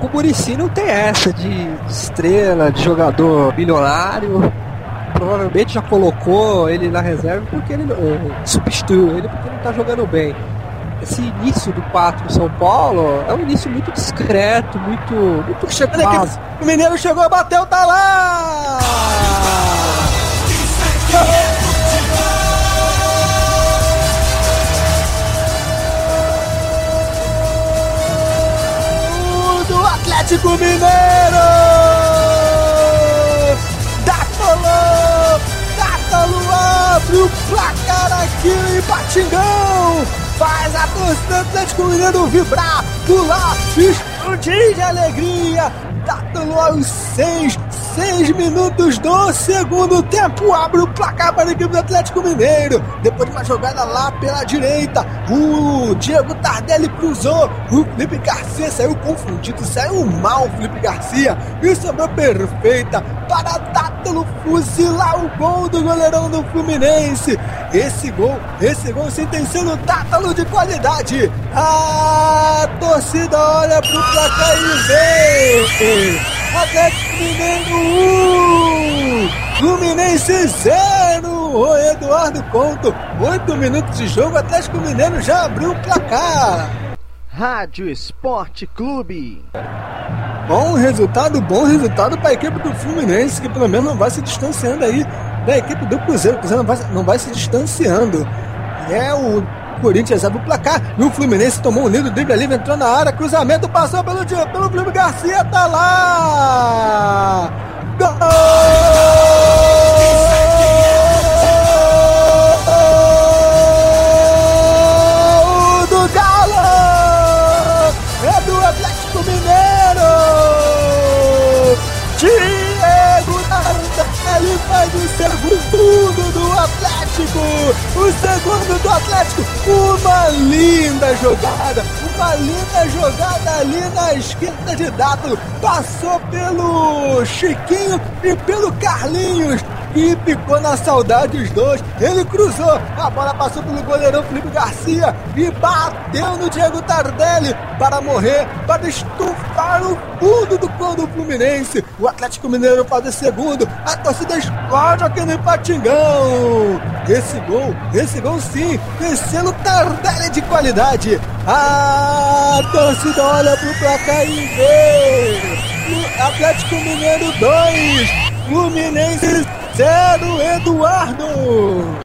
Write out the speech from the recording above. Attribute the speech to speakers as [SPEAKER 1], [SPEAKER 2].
[SPEAKER 1] o Murici não tem essa de estrela, de jogador bilionário. Provavelmente já colocou ele na reserva porque ele substituiu ele porque ele não tá jogando bem. Esse início do 4 São Paulo é um início muito discreto, muito. muito
[SPEAKER 2] aqui. O Mineiro chegou, bateu, tá lá! Atlético Mineiro! Dátalo! Dátalo abre o placar aqui em Patingão! Faz a torcida do Atlético Mineiro vibrar, pular, explodir de alegria! Dátalo aos seis Seis minutos do segundo tempo abre o placar para a equipe do Atlético Mineiro. Depois de uma jogada lá pela direita, o Diego Tardelli cruzou. O Felipe Garcia saiu confundido, saiu mal o Felipe Garcia e sobrou perfeita para Dátalo fuzilar o gol do goleirão do Fluminense. Esse gol, esse gol sentenciando Dátalo de qualidade. A torcida olha para o placar e vê. Atlético Mineiro 1, Fluminense 0. O Eduardo Conto, 8 minutos de jogo, Atlético Mineiro já abriu o placar.
[SPEAKER 3] Rádio Esporte Clube.
[SPEAKER 2] Bom resultado, bom resultado para a equipe do Fluminense, que pelo menos não vai se distanciando aí da equipe do Cruzeiro. O Cruzeiro não vai, não vai se distanciando. É o Corinthians abre o placar. E o Fluminense tomou um lindo drible ali, entrou na área. Cruzamento passou pelo, pelo Felipe Garcia. Tá lá! Gol! É! Diego Tardelli faz o segundo do Atlético! O segundo do Atlético! Uma linda jogada! Uma linda jogada ali na esquerda de Dátalo! Passou pelo Chiquinho e pelo Carlinhos! E ficou na saudade os dois. Ele cruzou, a bola passou pelo goleirão Felipe Garcia e bateu no Diego Tardelli para morrer, para estufar o fundo do gol do Fluminense. O Atlético Mineiro faz o segundo, a torcida explode aqui no Patingão. Esse gol, esse gol sim, selo Tardelli de qualidade. A torcida olha pro placar e vê. Atlético Mineiro 2, Fluminense 0, Eduardo!